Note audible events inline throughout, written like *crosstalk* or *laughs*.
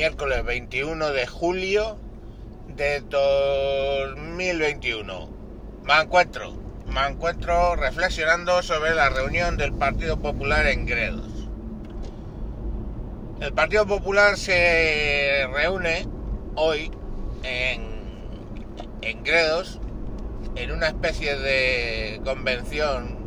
miércoles 21 de julio de 2021. Me encuentro, me encuentro reflexionando sobre la reunión del Partido Popular en Gredos. El Partido Popular se reúne hoy en, en Gredos en una especie de convención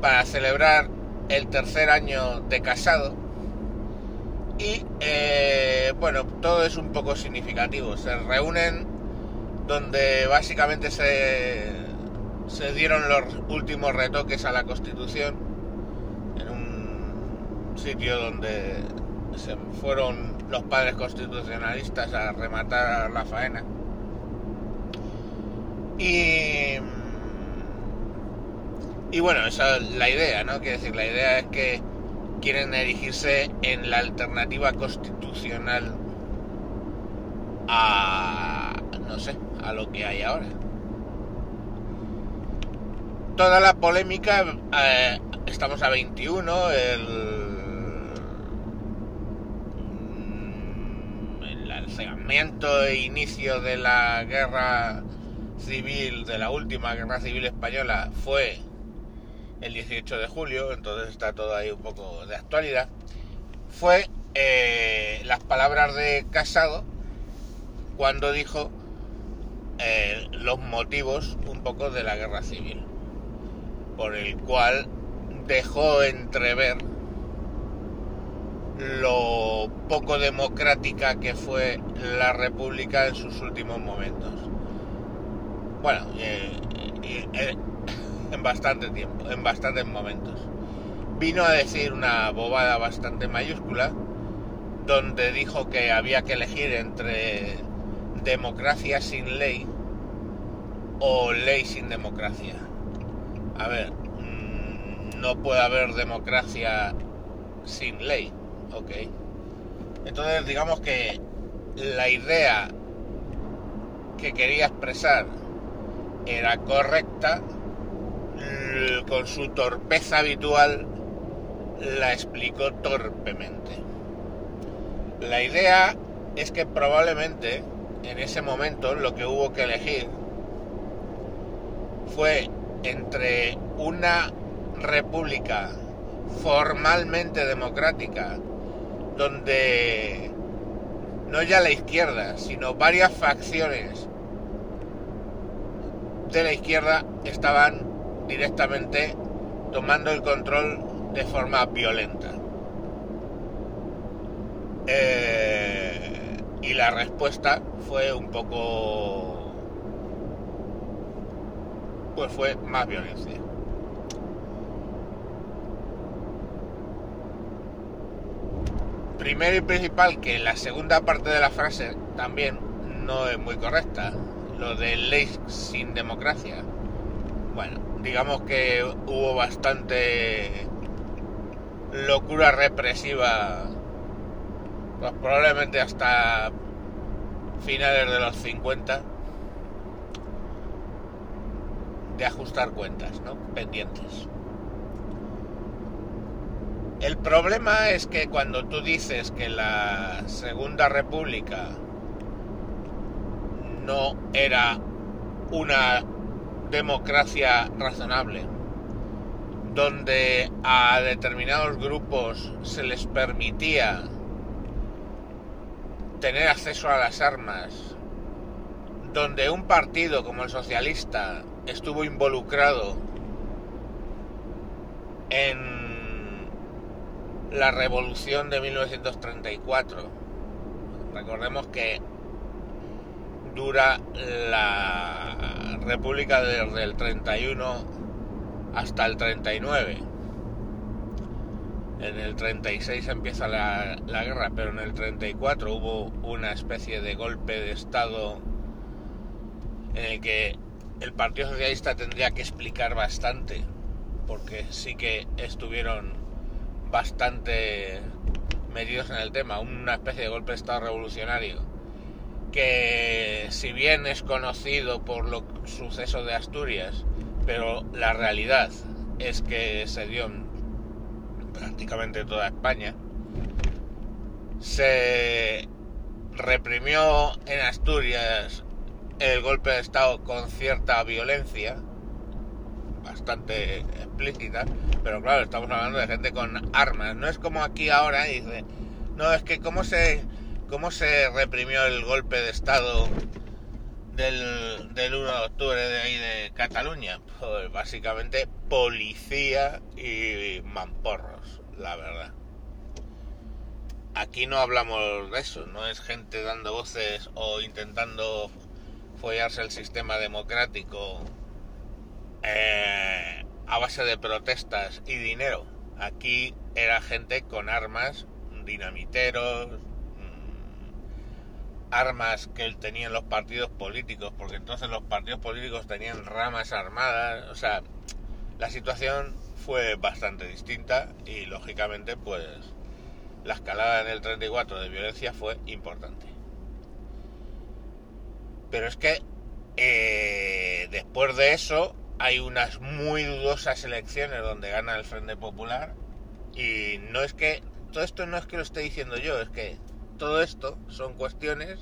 para celebrar el tercer año de casado y eh, bueno, todo es un poco significativo. Se reúnen donde básicamente se, se dieron los últimos retoques a la Constitución en un sitio donde se fueron los padres constitucionalistas a rematar la faena. Y, y bueno, esa es la idea, ¿no? Quiero decir, la idea es que quieren erigirse en la alternativa constitucional a, no sé, a lo que hay ahora. Toda la polémica, eh, estamos a 21, el, el lanzamiento e inicio de la guerra civil, de la última guerra civil española, fue el 18 de julio, entonces está todo ahí un poco de actualidad, fue eh, las palabras de Casado cuando dijo eh, los motivos un poco de la guerra civil, por el cual dejó entrever lo poco democrática que fue la República en sus últimos momentos. Bueno, eh, en bastante tiempo, en bastantes momentos. Vino a decir una bobada bastante mayúscula, donde dijo que había que elegir entre democracia sin ley o ley sin democracia. A ver, mm, no puede haber democracia sin ley, ¿ok? Entonces digamos que la idea que quería expresar era correcta, con su torpeza habitual la explicó torpemente. La idea es que probablemente en ese momento lo que hubo que elegir fue entre una república formalmente democrática, donde no ya la izquierda, sino varias facciones de la izquierda estaban directamente tomando el control de forma violenta. Eh, y la respuesta fue un poco... pues fue más violencia. Primero y principal que la segunda parte de la frase también no es muy correcta. Lo de ley sin democracia. Bueno, digamos que hubo bastante locura represiva, pues probablemente hasta finales de los 50, de ajustar cuentas, ¿no? Pendientes. El problema es que cuando tú dices que la Segunda República no era una democracia razonable, donde a determinados grupos se les permitía tener acceso a las armas, donde un partido como el socialista estuvo involucrado en la revolución de 1934. Recordemos que dura la República desde el 31 hasta el 39. En el 36 empieza la, la, guerra, pero en el 34 hubo una especie de golpe de Estado en el que el Partido Socialista tendría que explicar bastante, porque sí que estuvieron bastante metidos en el tema, una especie de golpe de Estado revolucionario que si bien es conocido por los sucesos de Asturias, pero la realidad es que se dio en prácticamente toda España, se reprimió en Asturias el golpe de Estado con cierta violencia, bastante explícita, pero claro, estamos hablando de gente con armas. No es como aquí ahora, dice, no, es que cómo se, cómo se reprimió el golpe de Estado del, del 1 de octubre de ahí de Cataluña. Pues básicamente policía y mamporros, la verdad. Aquí no hablamos de eso, no es gente dando voces o intentando follarse el sistema democrático eh, a base de protestas y dinero. Aquí era gente con armas, dinamiteros, armas que tenían los partidos políticos, porque entonces los partidos políticos tenían ramas armadas, o sea, la situación fue bastante distinta y lógicamente pues la escalada en el 34 de violencia fue importante. Pero es que eh, después de eso hay unas muy dudosas elecciones donde gana el Frente Popular y no es que todo esto no es que lo esté diciendo yo, es que todo esto son cuestiones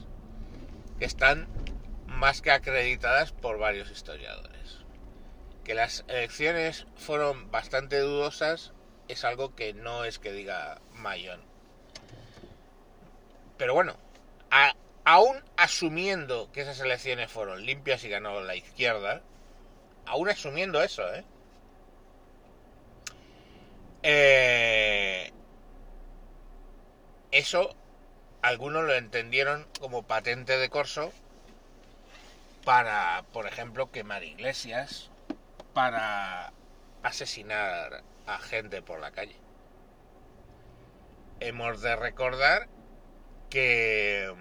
que están más que acreditadas por varios historiadores. Que las elecciones fueron bastante dudosas es algo que no es que diga Mayón. Pero bueno, aún asumiendo que esas elecciones fueron limpias y ganó la izquierda, aún asumiendo eso, ¿eh? eh eso algunos lo entendieron como patente de corso para, por ejemplo, quemar iglesias, para asesinar a gente por la calle. Hemos de recordar que,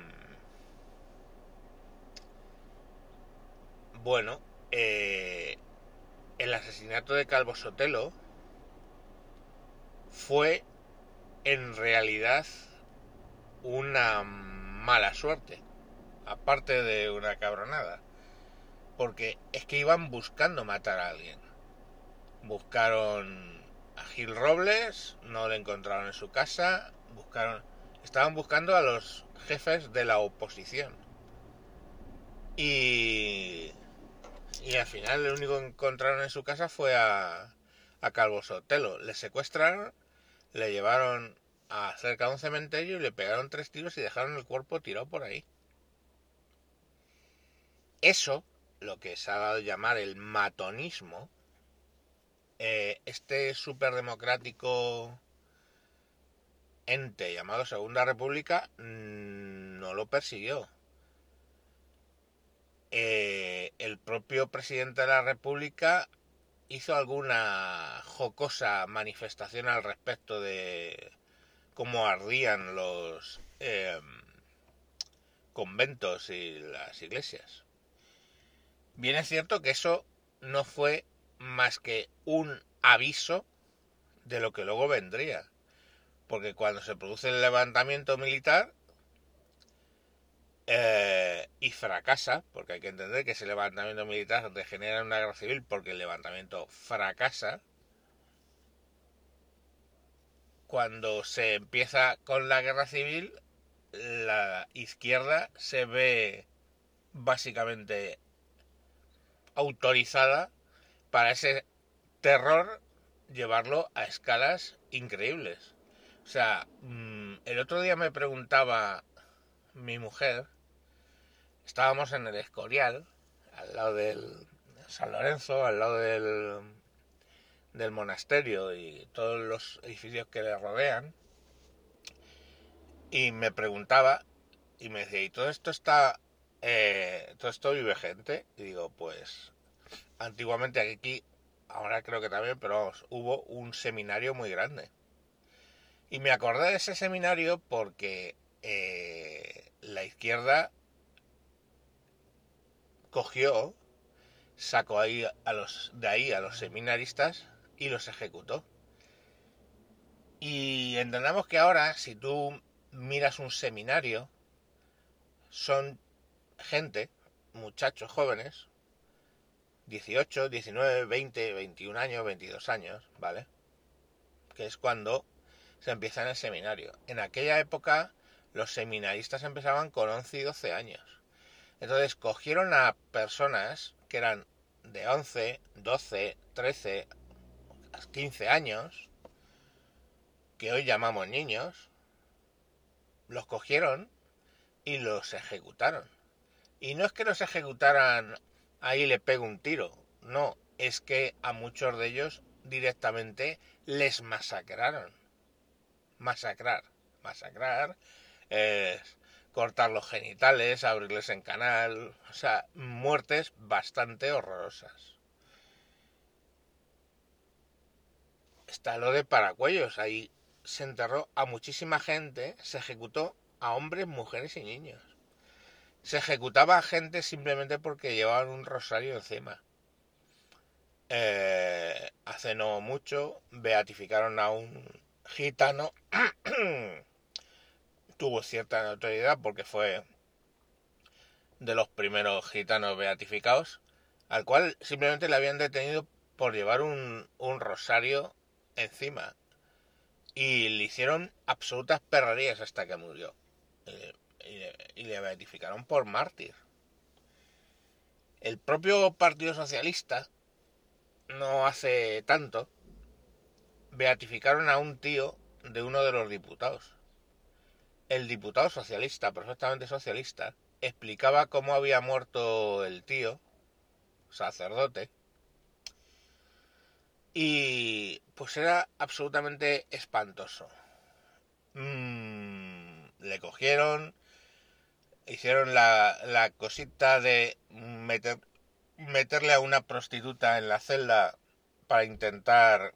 bueno, eh, el asesinato de Calvo Sotelo fue en realidad una mala suerte, aparte de una cabronada, porque es que iban buscando matar a alguien. Buscaron a Gil Robles, no lo encontraron en su casa, buscaron estaban buscando a los jefes de la oposición. Y, y al final el único que encontraron en su casa fue a, a Calvo Sotelo. Le secuestraron, le llevaron a cerca de un cementerio y le pegaron tres tiros y dejaron el cuerpo tirado por ahí. Eso, lo que se ha dado a llamar el matonismo, eh, este superdemocrático ente llamado Segunda República mm, no lo persiguió. Eh, el propio presidente de la República hizo alguna jocosa manifestación al respecto de cómo ardían los em, conventos y las iglesias. Bien es cierto que eso no fue más que un aviso de lo que luego vendría porque cuando se produce el levantamiento militar eh, y fracasa, porque hay que entender que ese levantamiento militar degenera en una guerra civil porque el levantamiento fracasa, cuando se empieza con la guerra civil, la izquierda se ve básicamente autorizada para ese terror llevarlo a escalas increíbles. O sea, mm, el otro día me preguntaba mi mujer, estábamos en el Escorial, al lado del San Lorenzo, al lado del, del monasterio y todos los edificios que le rodean, y me preguntaba y me decía, ¿y todo esto está, eh, todo esto vive gente? Y digo, pues, antiguamente aquí, ahora creo que también, pero vamos, hubo un seminario muy grande y me acordé de ese seminario porque eh, la izquierda cogió, sacó ahí a los, de ahí a los seminaristas y los ejecutó. Y entendamos que ahora, si tú miras un seminario, son gente, muchachos jóvenes, 18, 19, 20, 21 años, 22 años, ¿vale? Que es cuando se empieza en el seminario. En aquella época los seminaristas empezaban con 11 y 12 años. Entonces cogieron a personas que eran de 11, 12, 13, 15 años, que hoy llamamos niños, los cogieron y los ejecutaron. Y no es que los ejecutaran ahí le pego un tiro, no, es que a muchos de ellos directamente les masacraron. Masacrar, masacrar es cortar los genitales, abrirles en canal, o sea, muertes bastante horrorosas. Está lo de Paracuellos, ahí se enterró a muchísima gente, se ejecutó a hombres, mujeres y niños. Se ejecutaba a gente simplemente porque llevaban un rosario encima. Eh, hace no mucho beatificaron a un gitano. *clears throat* Tuvo cierta notoriedad porque fue de los primeros gitanos beatificados, al cual simplemente le habían detenido por llevar un, un rosario encima. Y le hicieron absolutas perrerías hasta que murió. Eh, y, le beatificaron por mártir. El propio Partido Socialista, no hace tanto, beatificaron a un tío de uno de los diputados. El diputado socialista, perfectamente socialista, explicaba cómo había muerto el tío, sacerdote, y pues era absolutamente espantoso. Mm, le cogieron, hicieron la, la cosita de meter, meterle a una prostituta en la celda para intentar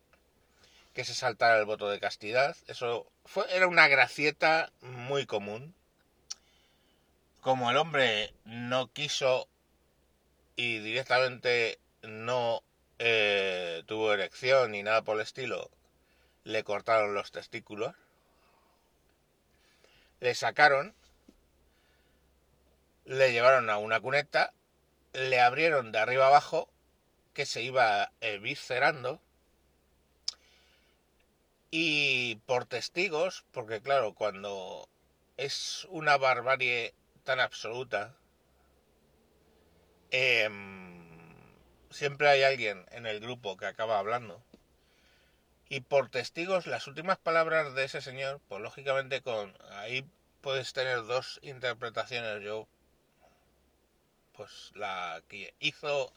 que se saltara el voto de castidad. Eso fue, era una gracieta muy común. Como el hombre no quiso y directamente no eh, tuvo erección ni nada por el estilo, le cortaron los testículos, le sacaron, le llevaron a una cuneta, le abrieron de arriba abajo, que se iba eh, viscerando, y por testigos, porque claro, cuando es una barbarie tan absoluta, eh, siempre hay alguien en el grupo que acaba hablando. Y por testigos, las últimas palabras de ese señor, pues lógicamente con ahí puedes tener dos interpretaciones. Yo, pues la que hizo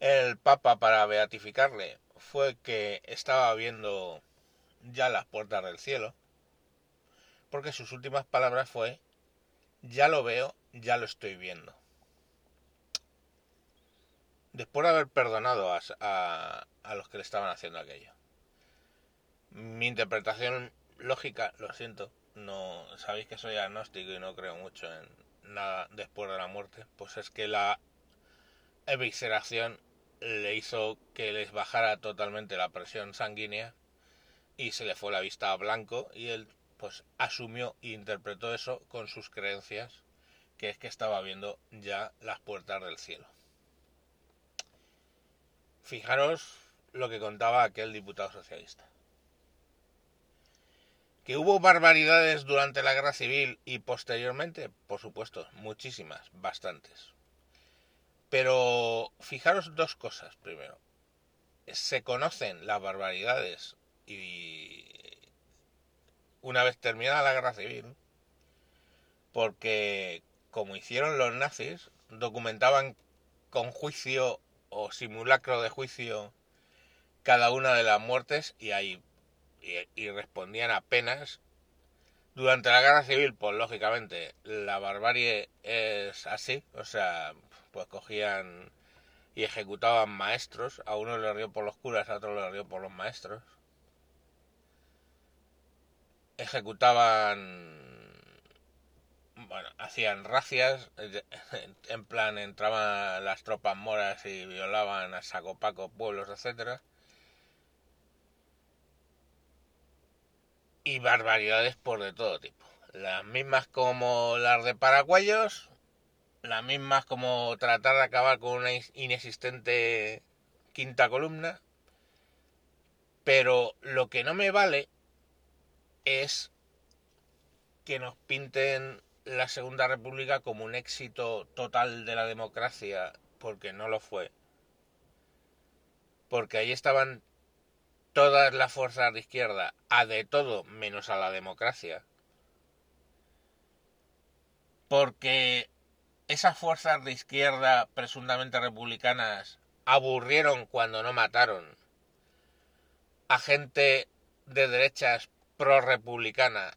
el Papa para beatificarle fue que estaba viendo ya las puertas del cielo, porque sus últimas palabras fue, ya lo veo, ya lo estoy viendo después de haber perdonado a, los que le estaban haciendo aquello. Mi interpretación lógica, lo siento, no sabéis que soy agnóstico y no creo mucho en nada después de la muerte, pues es que la evisceración le hizo que les bajara totalmente la presión sanguínea y se le fue la vista a blanco y él pues asumió e interpretó eso con sus creencias que es que estaba viendo ya las puertas del cielo. Fijaros lo que contaba aquel diputado socialista. Que hubo barbaridades durante la guerra civil y posteriormente, por supuesto, muchísimas, bastantes. Pero fijaros dos cosas primero. Se conocen las barbaridades y una vez terminada la guerra civil, porque como hicieron los nazis, documentaban con juicio o simulacro de juicio cada una de las muertes y ahí y, respondían apenas. Durante la guerra civil pues lógicamente la barbarie es así o sea pues cogían y ejecutaban maestros. A uno le río por los curas a otro le río por los maestros. Ejecutaban bueno, hacían racias, *laughs* en plan entraban las tropas moras y violaban a Sacopaco, pueblos, etcétera. Y barbaridades por de todo tipo. Las mismas como las de paraguayos, las mismas como tratar de acabar con una inexistente quinta columna. Pero lo que no me vale es que nos pinten la Segunda República como un éxito total de la democracia, porque no lo fue. Porque ahí estaban todas las fuerzas de izquierda, a de todo menos a la democracia. Porque esas fuerzas de izquierda presuntamente republicanas aburrieron cuando no mataron a gente de derechas pro-republicana,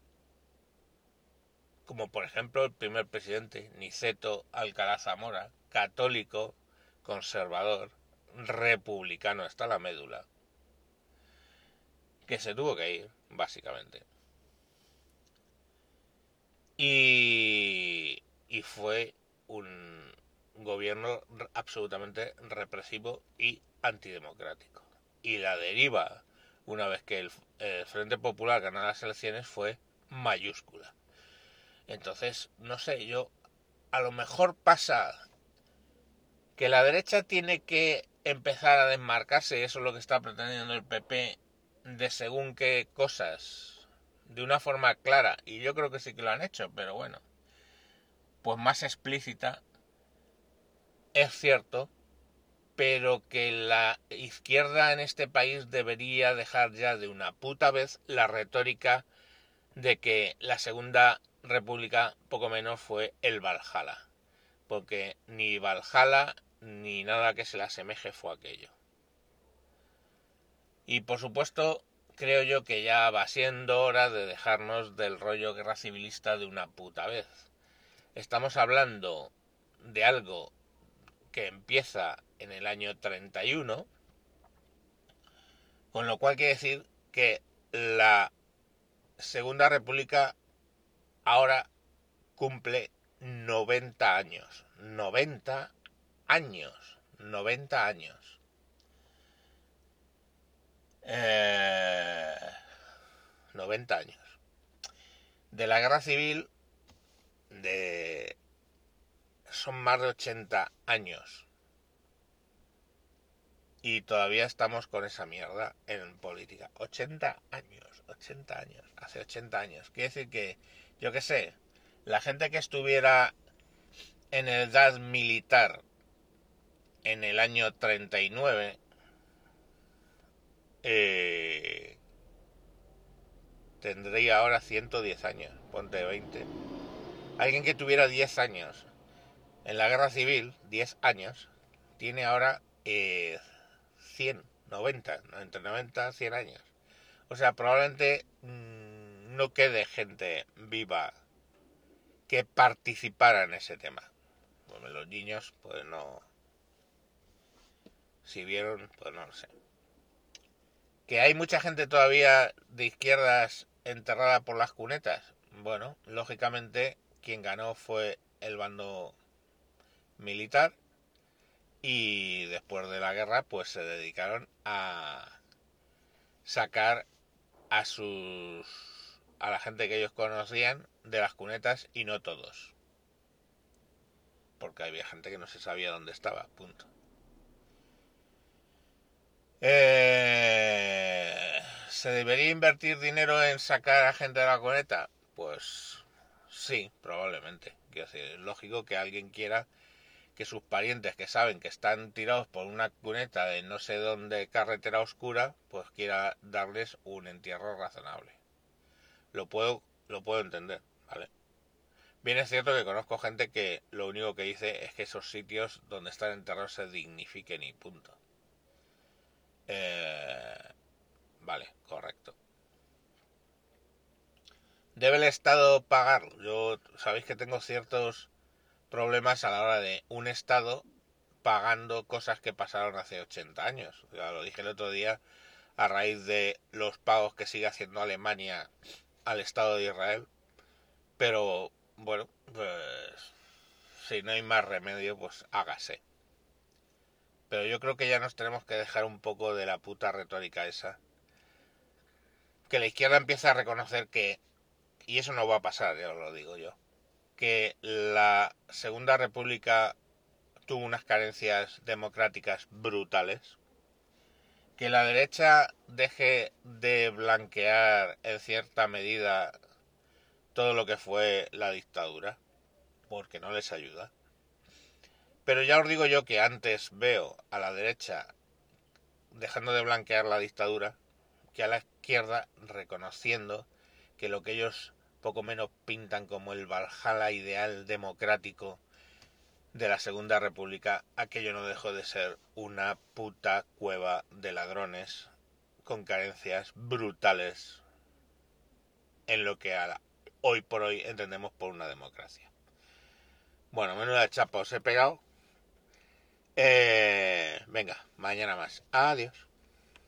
como por ejemplo el primer presidente, Niceto Alcalá Zamora, católico, conservador, republicano hasta la médula, que se tuvo que ir, básicamente. Y, y fue un gobierno absolutamente represivo y antidemocrático. Y la deriva, una vez que el, Frente Popular ganó las elecciones, fue mayúscula. Entonces, no sé, yo a lo mejor pasa que la derecha tiene que empezar a desmarcarse, y eso es lo que está pretendiendo el PP, de según qué cosas, de una forma clara, y yo creo que sí que lo han hecho, pero bueno, pues más explícita, es cierto, pero que la izquierda en este país debería dejar ya de una puta vez la retórica de que la Segunda República poco menos fue el Valhalla, porque ni Valhalla ni nada que se le asemeje fue aquello. Y por supuesto, creo yo que ya va siendo hora de dejarnos del rollo guerra civilista de una puta vez. Estamos hablando de algo que empieza en el año 31, con lo cual quiere decir que la Segunda República ahora cumple 90 años. 90 años. 90 años. Eh, 90 años. De la guerra civil de son más de 80 años. Y todavía estamos con esa mierda en política. 80 años, 80 años, hace 80 años. Quiere decir que, yo qué sé, la gente que estuviera en edad militar en el año 39, eh, tendría ahora 110 años, ponte 20. Alguien que tuviera 10 años en la guerra civil, 10 años, tiene ahora eh, 100, 90, entre 90 y 100 años. O sea, probablemente mmm, no quede gente viva que participara en ese tema. Los niños, pues no. Si vieron, pues no lo sé. Que hay mucha gente todavía de izquierdas enterrada por las cunetas. Bueno, lógicamente quien ganó fue el bando militar y después de la guerra pues se dedicaron a sacar a sus a la gente que ellos conocían de las cunetas y no todos. Porque había gente que no se sabía dónde estaba punto. Eh, se debería invertir dinero en sacar a gente de la cuneta pues sí probablemente. Es lógico que alguien quiera que sus parientes que saben que están tirados por una cuneta de no sé dónde carretera oscura, pues quiera darles un entierro razonable. Lo puedo, lo puedo entender, ¿vale? Bien es cierto que conozco gente que lo único que dice es que esos sitios donde están enterrados se dignifiquen y punto. Eh, vale, correcto. ¿Debe el Estado pagar? Yo sabéis que tengo ciertos problemas a la hora de un Estado pagando cosas que pasaron hace 80 años. Ya lo dije el otro día a raíz de los pagos que sigue haciendo Alemania al Estado de Israel. Pero bueno, pues si no hay más remedio, pues hágase. Pero yo creo que ya nos tenemos que dejar un poco de la puta retórica esa. Que la izquierda empieza a reconocer que, y eso no va a pasar, ya os lo digo yo, que la Segunda República tuvo unas carencias democráticas brutales, que la derecha deje de blanquear en cierta medida todo lo que fue la dictadura, porque no les ayuda. Pero ya os digo yo que antes veo a la derecha dejando de blanquear la dictadura que a la izquierda reconociendo que lo que ellos poco menos pintan como el Valhalla ideal democrático de la Segunda República, aquello no dejó de ser una puta cueva de ladrones con carencias brutales en lo que hoy por hoy entendemos por una democracia. Bueno, menuda chapa os he pegado. Eh, venga, mañana más. Adiós.